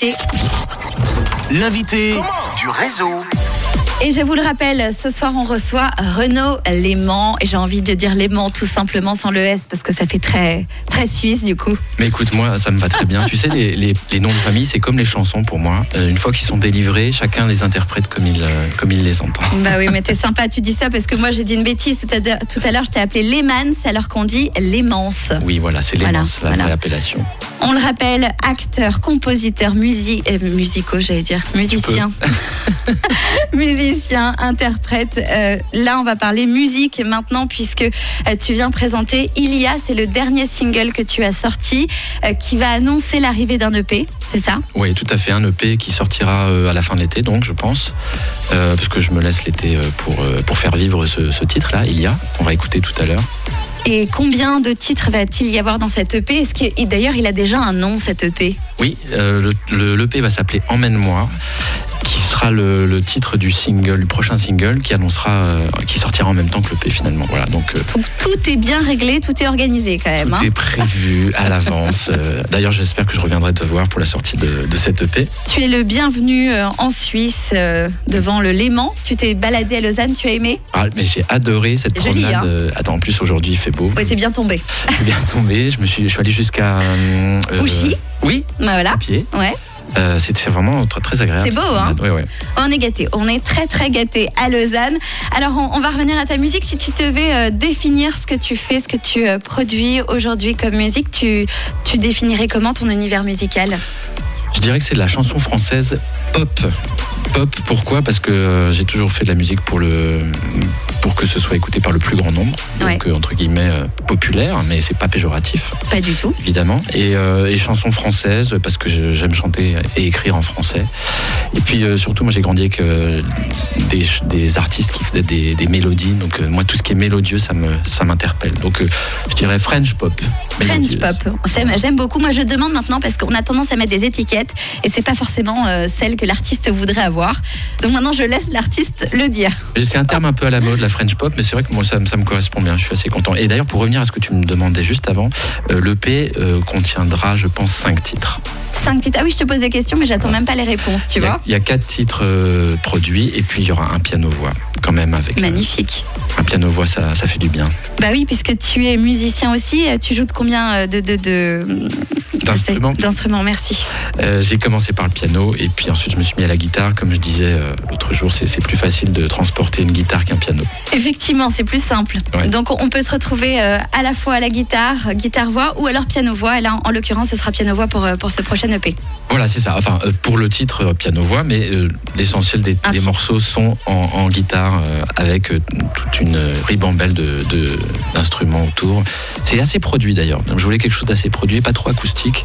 l'invité. L'invité du réseau. Et je vous le rappelle, ce soir on reçoit Renaud Léman et j'ai envie de dire Léman tout simplement sans le S parce que ça fait très très suisse du coup. Mais écoute, moi ça me va très bien. tu sais, les, les, les noms de famille c'est comme les chansons pour moi. Euh, une fois qu'ils sont délivrés, chacun les interprète comme il, euh, comme il les entend. Bah oui, mais t'es sympa, tu dis ça parce que moi j'ai dit une bêtise tout à l'heure. Je t'ai appelé Lémans alors qu'on dit Lémance. Oui, voilà, c'est Voilà, la voilà. vraie appellation. On le rappelle, acteur, compositeur, musique, euh, musicaux, j'allais dire, musicien, musicien, interprète. Euh, là, on va parler musique maintenant puisque euh, tu viens présenter Ilia, c'est le dernier single que tu as sorti euh, qui va annoncer l'arrivée d'un EP, c'est ça? Oui, tout à fait. Un EP qui sortira à la fin de l'été, donc je pense. Parce que je me laisse l'été pour, pour faire vivre ce, ce titre-là, il y a. On va écouter tout à l'heure. Et combien de titres va-t-il y avoir dans cet EP Est-ce que et d'ailleurs il a déjà un nom cet EP Oui, euh, le, le- l'EP va s'appeler Emmène-moi, sera le, le titre du single, du prochain single, qui annoncera, euh, qui sortira en même temps que l'EP finalement. Voilà, donc euh, Donc tout est bien réglé, tout est organisé quand même. tout hein. est prévu à l'avance. Euh, D'ailleurs, j'espère que je reviendrai te voir pour la sortie de, de cette EP. Tu es le bienvenu en Suisse devant le Léman. Tu t'es baladé à Lausanne, tu as aimé? Ah, mais j'ai adoré cette Joli, promenade. hein. Attends, en plus aujourd'hui il fait beau. Ouais, t'es bien tombé. Je suis bien tombé. Je me suis, je suis allé jusqu'à. Ouchy Oui, Bah voilà. à pied. Ouais. Euh, C'était vraiment très, très agréable. C'est beau, hein Oui, oui. On est gâté. On est très très gâté à Lausanne. Alors on, on va revenir à ta musique. Si tu devais euh, définir ce que tu fais, ce que tu euh, produis aujourd'hui comme musique, tu, tu définirais comment ton univers musical? Je dirais que c'est de la chanson française pop. Pop, pourquoi? Parce que euh, j'ai toujours fait de la musique pour le pour que ce soit écouté par le plus grand nombre, Ouais. donc euh, entre guillemets euh, populaire, mais c'est pas péjoratif Pas du tout. évidemment, et, euh, et chansons françaises parce que j'aime chanter et écrire en français. Et puis euh, surtout, moi j'ai grandi avec des, artistes qui faisaient des, des mélodies, donc moi tout ce qui est mélodieux, ça me ça m'interpelle. Donc je dirais French pop. French pop. J'aime beaucoup. Moi, je demande maintenant parce qu'on a tendance à mettre des étiquettes et c'est pas forcément celle que l'artiste voudrait avoir. Donc maintenant, je laisse l'artiste le dire. C'est un terme un peu à la mode, la French pop, mais c'est vrai que moi ça, me- correspond bien, je suis assez content. Et d'ailleurs, pour revenir à ce que tu me demandais juste avant, euh, l'EP euh, contiendra, je pense, cinq titres. Cinq titres. Ah oui, je te pose des questions, mais j'attends même pas les réponses, tu il, y a, vois. il y a quatre titres euh, produits, et puis il y aura un piano-voix, quand même, avec euh, Magnifique. un piano-voix, ça, ça fait du bien. Bah oui, puisque tu es musicien aussi, euh, tu joues de combien de, de, de- D'instruments. D'instruments, merci. Euh, J'ai commencé par le piano, et puis ensuite je me suis mis à la guitare. Comme je disais l'autre jour, c'est plus facile de transporter une guitare qu'un piano. Effectivement, c'est plus simple. Ouais. Donc on peut se retrouver à la fois à la guitare, guitare-voix ou alors piano-voix. Et là, en l'occurrence, ce sera piano-voix pour, pour ce prochain EP. Voilà, c'est ça. Enfin, euh, pour le titre euh, piano-voix, mais euh, l'essentiel des, Un des morceaux sont en, en guitare euh, avec toute une ribambelle de- de- d'instruments autour. C'est assez produit d'ailleurs. Donc, Je voulais quelque chose d'assez produit, pas trop acoustique.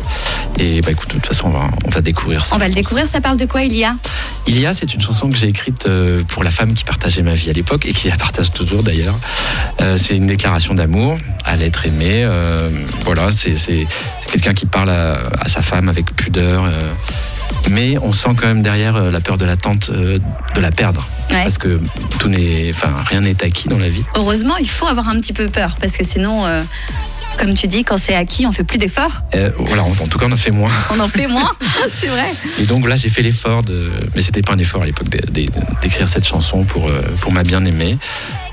Et bah écoute, de toute façon, on va, on va découvrir ça. On va le découvrir. Ça parle de quoi, il y a Il y a, c'est une chanson que j'ai écrite pour la femme qui partageait ma vie à l'époque et qui la partage toujours d'ailleurs. Euh, c'est une déclaration d'amour à l'être aimé. voilà, c'est quelqu'un qui parle à, à sa femme avec pudeur. euh, mais on sent quand même derrière euh, la peur de l'attente euh, de la perdre. Ouais. Parce que tout n'est, enfin, rien n'est acquis dans la vie. Heureusement, il faut avoir un petit peu peur parce que sinon, euh, comme tu dis, quand c'est acquis, on fait plus d'efforts. Euh, voilà, en, en tout cas, on en fait moins. On en fait moins, c'est vrai. Et donc là, j'ai fait l'effort de, mais c'était pas un effort à l'époque d'écrire cette chanson pour pour ma bien-aimée.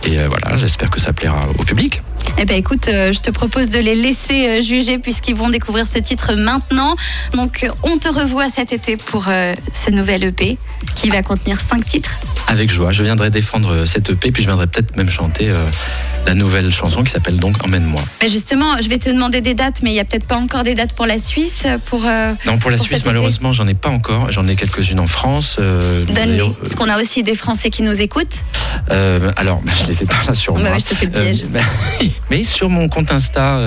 Et euh, voilà, j'espère que ça plaira au public. Eh ben écoute, euh, je te propose de les laisser euh, juger puisqu'ils vont découvrir ce titre maintenant. Donc on te revoit cet été pour euh, ce nouvel EP qui va contenir cinq titres. Avec joie, je viendrai défendre euh, cette EP, puis je viendrai peut-être même chanter euh, la nouvelle chanson qui s'appelle donc Emmène-moi. Mais justement, je vais te demander des dates, mais il n'y a peut-être pas encore des dates pour la Suisse. Pour, euh, Non, pour la Pour Suisse, malheureusement, j'en ai pas encore. J'en ai quelques-unes en France. euh, Donne-les. Parce qu'on a aussi des Français qui nous écoutent. alors, bah, je les ai pas là sur Bah moi. ouais, je te fais le piège. Euh, mais sur mon compte Insta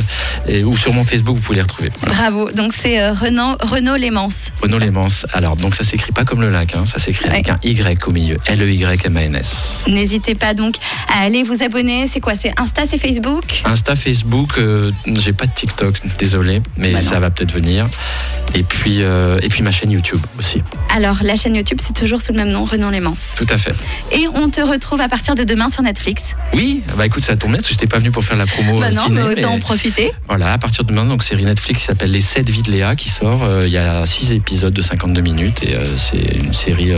et- ou sur mon Facebook, vous pouvez les retrouver. Voilà. Bravo. Donc c'est Renaud, Renaud Lémance. Renaud Lémans. Alors, donc ça s'écrit pas comme le lac, hein, ça s'écrit avec un Y au milieu. L-E-Y-M-A-N-S. N'hésitez pas donc à aller vous abonner. C'est quoi? C'est Insta, c'est Facebook? Insta, Facebook, euh, j'ai pas de TikTok, désolé, mais Bah ça va peut-être venir. Et puis, euh, et puis ma chaîne YouTube aussi. Alors, la chaîne YouTube, c'est toujours sous le même nom, Renan Lémence. Tout à fait. Et on te retrouve à partir de demain sur Netflix. Oui, bah écoute, ça tombe bien parce que j'étais pas venu pour faire la promo bah euh, non, ciné, mais autant mais en profiter. Voilà, à partir de demain, donc série Netflix qui s'appelle Les 7 vies de Léa qui sort. Euh, Il y a 6 épisodes de 52 minutes et euh, c'est une série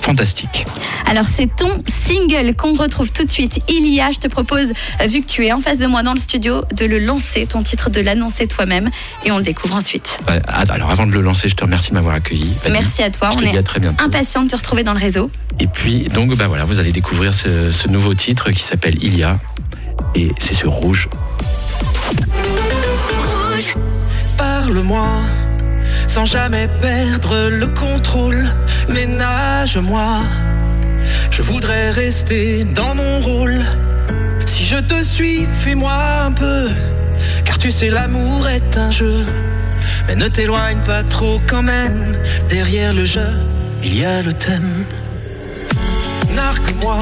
fantastique. Alors, c'est ton single qu'on retrouve tout de suite. Il y a, je te propose, vu que tu es en face de moi dans le studio, de le lancer, ton titre, de l'annoncer toi-même. Et on le découvre ensuite. Ah, alors avant de le lancer, je te remercie de m'avoir accueilli. Merci à toi. Je on te dis est à très bientôt. impatient de te retrouver dans le réseau. Et puis, donc, bah voilà, vous allez découvrir ce, ce nouveau titre qui s'appelle Il y a. Et c'est sur Rouge. Parle-moi sans jamais perdre le contrôle. Ménage-moi. Je voudrais rester dans mon rôle. Si je te suis, fuis-moi un peu. Car tu sais, l'amour est un jeu. Mais ne t'éloigne pas trop quand même. Derrière le jeu, il y a le thème. Nargue-moi.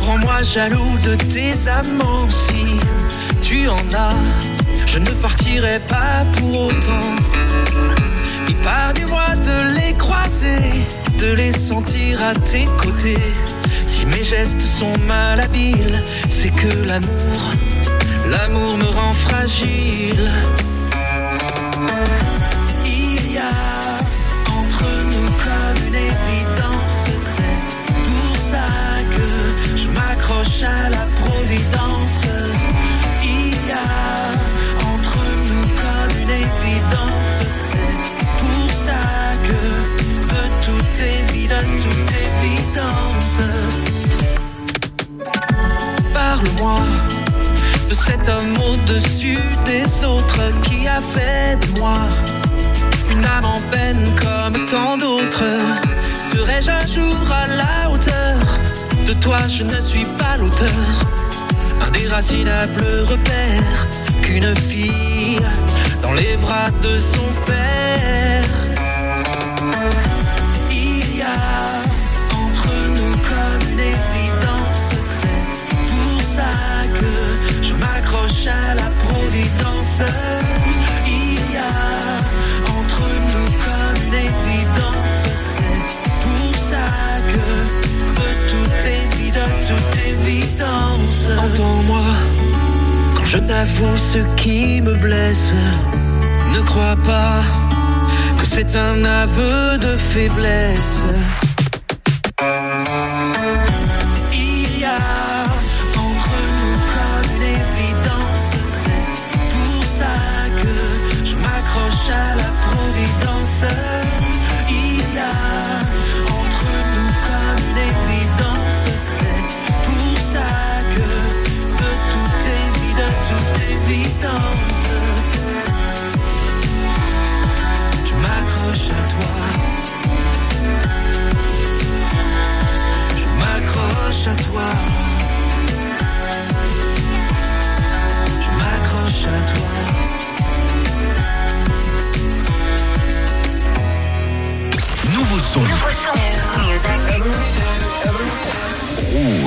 Rends-moi jaloux de tes amants si tu en as. Je ne partirai pas pour autant. Épargne-moi de les croiser, de les sentir à tes côtés. Si mes gestes sont malhabiles, c'est que l'amour, l'amour me rend fragile. Il fait de moi une âme en peine comme tant d'autres. Serais-je un jour à la hauteur de toi Je ne suis pas l'auteur. Indéracinable repère qu'une fille dans les bras de son père. Je t'avoue ce qui me blesse. Ne crois pas que c'est un aveu de faiblesse.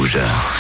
Rouge.